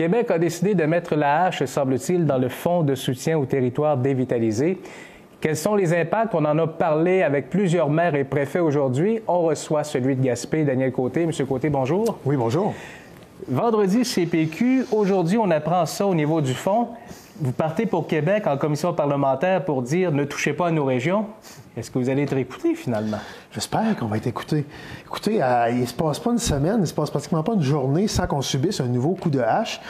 Québec a décidé de mettre la hache, semble-t-il, dans le fonds de soutien aux territoires dévitalisés. Quels sont les impacts? On en a parlé avec plusieurs maires et préfets aujourd'hui. On reçoit celui de Gaspé, Daniel Côté. Monsieur Côté, bonjour. Oui, bonjour. Vendredi, CPQ. Aujourd'hui, on apprend ça au niveau du fonds. Vous partez pour Québec en commission parlementaire pour dire ne touchez pas à nos régions? Est-ce que vous allez être écouté finalement? J'espère qu'on va être écouté. Écoutez, euh, il ne se passe pas une semaine, il ne se passe pratiquement pas une journée sans qu'on subisse un nouveau coup de hache.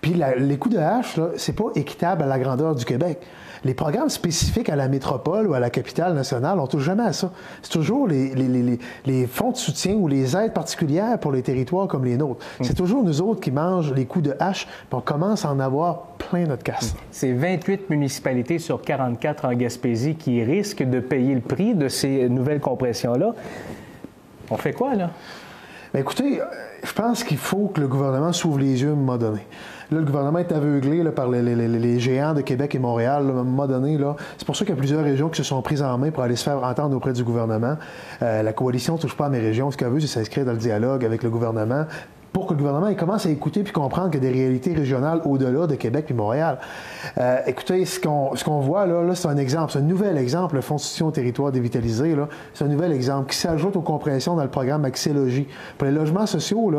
Puis les coups de hache, ce n'est pas équitable à la grandeur du Québec. Les programmes spécifiques à la métropole ou à la capitale nationale, on touche jamais à ça. C'est toujours les, les, les, fonds de soutien ou les aides particulières pour les territoires comme les nôtres. Mm. C'est toujours nous autres qui mangent les coups de hache, puis on commence à en avoir plein notre casse. C'est 28 municipalités sur 44 en Gaspésie qui risquent de payer le prix de ces nouvelles compressions-là. On fait quoi, là? Bien, écoutez, je pense qu'il faut que le gouvernement s'ouvre les yeux à un moment donné. Le gouvernement est aveuglé par les, géants de Québec et Montréal. à un moment donné, c'est pour ça qu'il y a plusieurs régions qui se sont prises en main pour aller se faire entendre auprès du gouvernement. Euh, la coalition ne touche pas à mes régions. Ce qu'elle veut, c'est s'inscrire dans le dialogue avec le gouvernement pour que le gouvernement commence à écouter puis comprendre qu'il y a des réalités régionales au-delà de Québec et Montréal. Euh, écoutez, ce qu'on voit là, là c'est un exemple, c'est un nouvel exemple, le Fonds de soutien au territoire dévitalisé, c'est un nouvel exemple qui s'ajoute aux compressions dans le programme Axélogie. Pour les logements sociaux,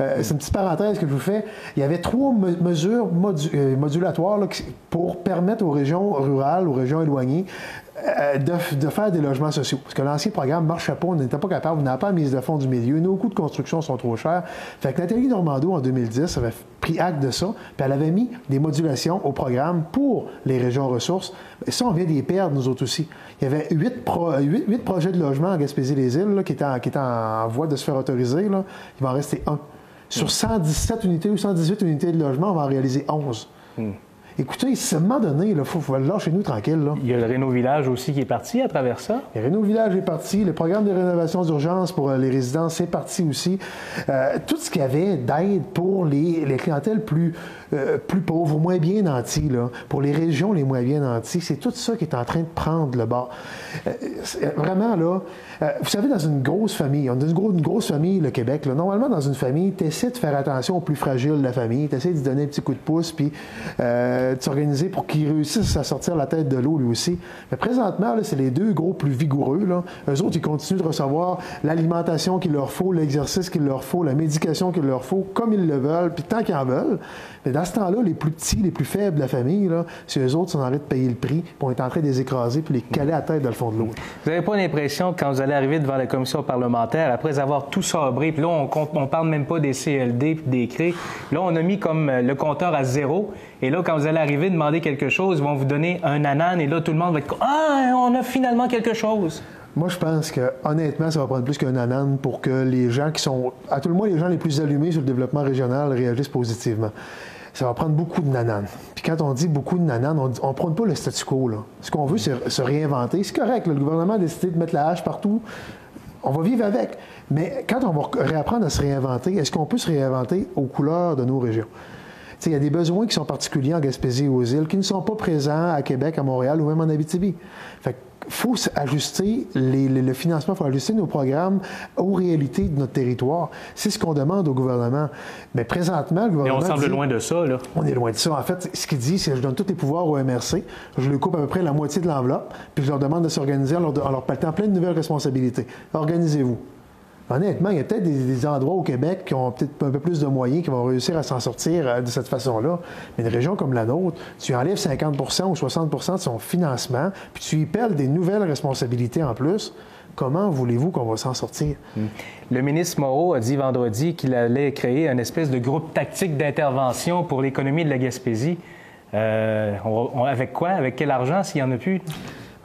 euh, c'est une petite parenthèse que je vous fais, il y avait trois mesures euh, modulatoires là, pour permettre aux régions rurales, aux régions éloignées, euh, de, faire des logements sociaux. Parce que l'ancien programme ne marchait pas, on n'était pas capable, on n'a pas mise de fonds du milieu, nos coûts de construction sont trop chers. Fait que Nathalie Normando, en 2010, avait pris acte de ça, puis elle avait mis des modulations au programme pour les régions ressources. Et ça, on vient d'y perdre, nous autres aussi. Il y avait huit, projets de logement à Gaspésie-les-Îles qui, étaient en, qui en, voie de se faire autoriser. Là. Il va en rester un. Sur 117 unités ou 118 unités de logement, on va en réaliser 11. Écoutez, à un moment donné, il faut, faut lâcher nous tranquille. Là. Il y a le Réno Village aussi qui est parti à travers ça. Le Réno Village est parti. Le programme de rénovation d'urgence pour euh, les résidences est parti aussi. Euh, tout ce qu'il y avait d'aide pour les, les clientèles plus, euh, plus pauvres, moins bien nantis, là, pour les régions les moins bien nantis, c'est tout ça qui est en train de prendre le bas. vraiment, là, vous savez, dans une grosse famille, on a une, grosse famille, le Québec, là, normalement, dans une famille, tu essaies de faire attention aux plus fragiles de la famille, tu essaies de donner un petit coup de pouce, puis euh, s'organiser pour qu'ils réussissent à sortir la tête de l'eau lui aussi. Mais présentement, c'est les deux gros plus vigoureux. Là. Eux autres, ils continuent de recevoir l'alimentation qu'il leur faut, l'exercice qu'il leur faut, la médication qu'il leur faut, comme ils le veulent, puis tant qu'ils en veulent. Mais dans ce temps-là, les plus petits, les plus faibles de la famille, c'est eux autres qui sont en train de payer le prix, pour être en train de les écraser, puis les caler à la tête dans le fond de l'eau. Vous n'avez pas l'impression que quand vous allez arriver devant la commission parlementaire, après avoir tout sabré, puis là, on ne parle même pas des CLD puis des CRE, là, on a mis comme euh, le compteur à zéro, et là, quand vous allez arriver, demander quelque chose, ils vont vous donner un anan et là, tout le monde va être Ah, on a finalement quelque chose. Moi, je pense que honnêtement, ça va prendre plus qu'un anan pour que les gens qui sont, à tout le moins les gens les plus allumés sur le développement régional réagissent positivement. Ça va prendre beaucoup de nananes. Puis quand on dit beaucoup de nananes, on ne prend pas le statu quo. Là. Ce qu'on veut, c'est se réinventer. C'est correct, le gouvernement a décidé de mettre la hache partout. On va vivre avec. Mais quand on va réapprendre à se réinventer, est-ce qu'on peut se réinventer aux couleurs de nos régions? Il y a des besoins qui sont particuliers en Gaspésie et aux îles qui ne sont pas présents à Québec, à Montréal ou même en Abitibi. Fait faut ajuster le financement, il faut ajuster nos programmes aux réalités de notre territoire. C'est ce qu'on demande au gouvernement. Mais présentement, le gouvernement. Mais on semble loin de ça, là. On est loin de ça. En fait, ce qu'il dit, c'est je donne tous les pouvoirs au MRC, je lui coupe à peu près la moitié de l'enveloppe, puis je leur demande de s'organiser en leur, en leur plein de nouvelles responsabilités. Organisez-vous. Honnêtement, il y a peut-être des, endroits au Québec qui ont peut-être un peu plus de moyens, qui vont réussir à s'en sortir euh, de cette façon-là. Mais une région comme la nôtre, tu enlèves 50% ou 60% de son financement, puis tu y pelles des nouvelles responsabilités en plus. Comment voulez-vous qu'on va s'en sortir? Hmm. Le ministre Moreau a dit vendredi qu'il allait créer un espèce de groupe tactique d'intervention pour l'économie de la Gaspésie. Euh, avec quoi? Avec quel argent, s'il n'y en a plus?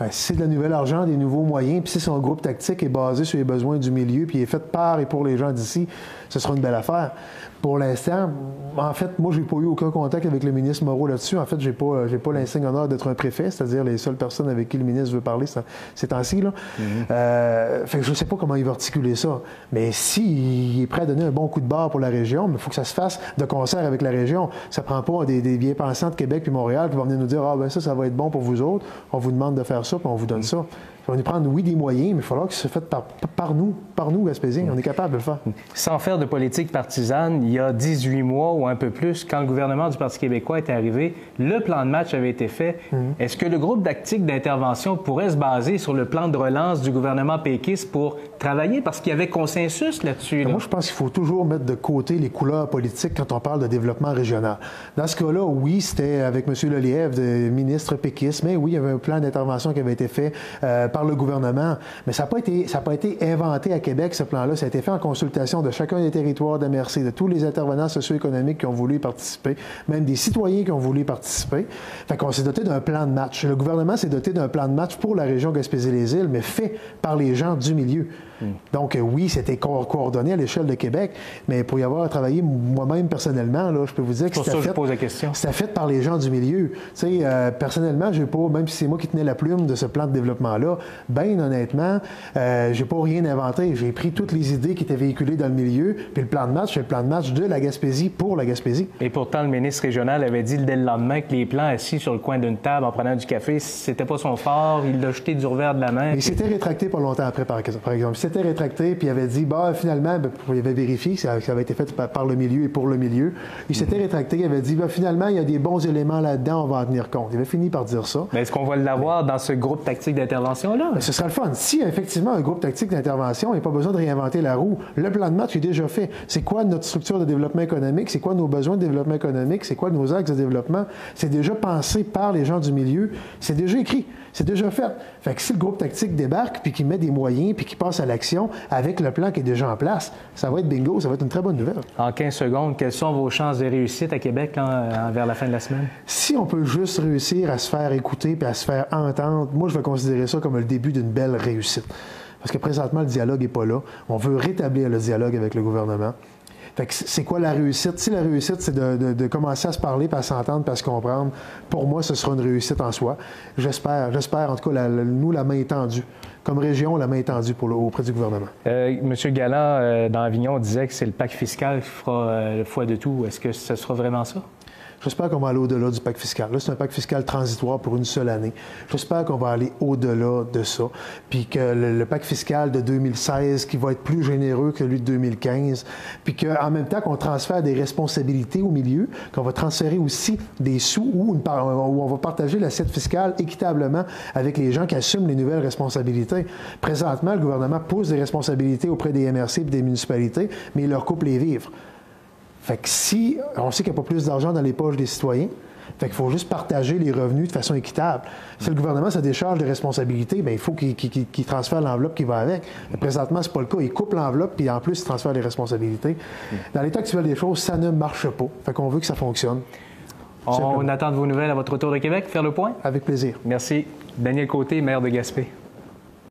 C'est de la nouvelle argent, des nouveaux moyens, puis si son groupe tactique est basé sur les besoins du milieu, puis est fait par et pour les gens d'ici, ce sera une belle affaire. Pour l'instant, en fait, moi, j'ai pas eu aucun contact avec le ministre Moreau là-dessus. En fait, j'ai pas, j'ai pas l'insigne honneur d'être un préfet, c'est-à-dire les seules personnes avec qui le ministre veut parler ces temps-ci. Là. Mm-hmm. Euh, fait que je sais pas comment il va articuler ça. Mais s'il est prêt à donner un bon coup de barre pour la région, il faut que ça se fasse de concert avec la région. Ça prend pas des, des bien-pensants de Québec puis Montréal qui vont venir nous dire Ah, ben ça, ça va être bon pour vous autres. On vous demande de faire ça, puis on vous donne ça. Ça va nous prendre, oui, des moyens, mais il va falloir que ce soit fait par, par nous, par nous, Gaspésiens. On est capable de le faire. Sans faire de politique partisane, il y a 18 mois ou un peu plus, quand le gouvernement du Parti québécois est arrivé, le plan de match avait été fait. Mhm. Est-ce que le groupe tactique d'intervention pourrait se baser sur le plan de relance du gouvernement péquiste pour travailler? Parce qu'il y avait consensus là-dessus. Moi, je pense qu'il faut toujours mettre de côté les couleurs politiques quand on parle de développement régional. Dans ce cas-là, oui, c'était avec M. Lelièvre, ministre péquiste, mais oui, il y avait un plan d'intervention qui avait été fait euh, par le gouvernement. Mais ça n'a pas, été, pas été inventé à Québec, ce plan-là. Ça a été fait en consultation de chacun des territoires de MRC, de tous les intervenants socio-économiques qui ont voulu y participer, même des citoyens qui ont voulu y participer. Fait qu'on s'est doté d'un plan de match. Le gouvernement s'est doté d'un plan de match pour la région Gaspésie-les-Îles, mais fait par les gens du milieu. Donc, euh, oui, c'était coordonné à l'échelle de Québec, mais pour y avoir travaillé moi-même personnellement, là, je peux vous dire que c'était fait, fait par les gens du milieu. Tu sais, euh, personnellement, j'ai pas, même si c'est moi qui tenais la plume de ce plan de développement-là, bien honnêtement, euh, j'ai pas rien inventé. J'ai pris toutes les idées qui étaient véhiculées dans le milieu, puis le plan de match, c'est le plan de match de la Gaspésie pour la Gaspésie. Et pourtant, le ministre régional avait dit dès le lendemain que les plans assis sur le coin d'une table en prenant du café, c'était pas son fort. Il l'a jeté du revers de la main. Il s'était rétracté pas longtemps après, par exemple s'était rétracté, puis il avait dit, bah, finalement, il avait vérifié que ça, avait été fait par, le milieu et pour le milieu. Il s'était mhm. rétracté, il avait dit, bah, finalement, il y a des bons éléments là-dedans, on va en tenir compte. Il avait fini par dire ça. Mais est-ce qu'on va l'avoir dans ce groupe tactique d'intervention-là? Ce sera le fun. Si, effectivement, un groupe tactique d'intervention, il n'y a pas besoin de réinventer la roue. Le plan de match est déjà fait. C'est quoi notre structure de développement économique? C'est quoi nos besoins de développement économique? C'est quoi nos axes de développement? C'est déjà pensé par les gens du milieu. C'est déjà écrit. C'est déjà fait. Fait que si le groupe tactique débarque, puis qu'il met des moyens, puis qu'il passe à l'action avec le plan qui est déjà en place, ça va être bingo, ça va être une très bonne nouvelle. En 15 secondes, quelles sont vos chances de réussite à Québec vers la fin de la semaine? Si on peut juste réussir à se faire écouter puis à se faire entendre, moi, je vais considérer ça comme le début d'une belle réussite. Parce que présentement, le dialogue n'est pas là. On veut rétablir le dialogue avec le gouvernement c'est quoi la réussite? Si la réussite, c'est de, commencer à se parler, puis à s'entendre, puis à se comprendre, pour moi, ce sera une réussite en soi. J'espère, j'espère en tout cas, nous, la main tendue. Comme région, la main tendue auprès du gouvernement. Euh, Monsieur Galland, euh, dans Avignon, disait que c'est le pacte fiscal qui fera euh, le foie de tout. Est-ce que ce sera vraiment ça? J'espère qu'on va aller au-delà du pacte fiscal. Là, c'est un pacte fiscal transitoire pour une seule année. J'espère qu'on va aller au-delà de ça. Puis que le, pacte fiscal de 2016, qui va être plus généreux que celui de 2015, puis qu'en même temps qu'on transfère des responsabilités au milieu, qu'on va transférer aussi des sous ou où on va partager l'assiette fiscale équitablement avec les gens qui assument les nouvelles responsabilités. Présentement, le gouvernement pousse des responsabilités auprès des MRC et des municipalités, mais il leur coupe les vivres. Fait que si on sait qu'il n'y a pas plus d'argent dans les poches des citoyens, fait qu'il faut juste partager les revenus de façon équitable. Si le gouvernement se décharge des responsabilités, bien, il faut qu'il transfère l'enveloppe qui va avec. Mais présentement, ce n'est pas le cas. Il coupe l'enveloppe, puis en plus, il transfère les responsabilités. Dans l'état actuel des choses, ça ne marche pas. Fait qu'on veut que ça fonctionne. On attend de vos nouvelles à votre retour de Québec. Faire le point? Avec plaisir. Merci. Daniel Côté, maire de Gaspé.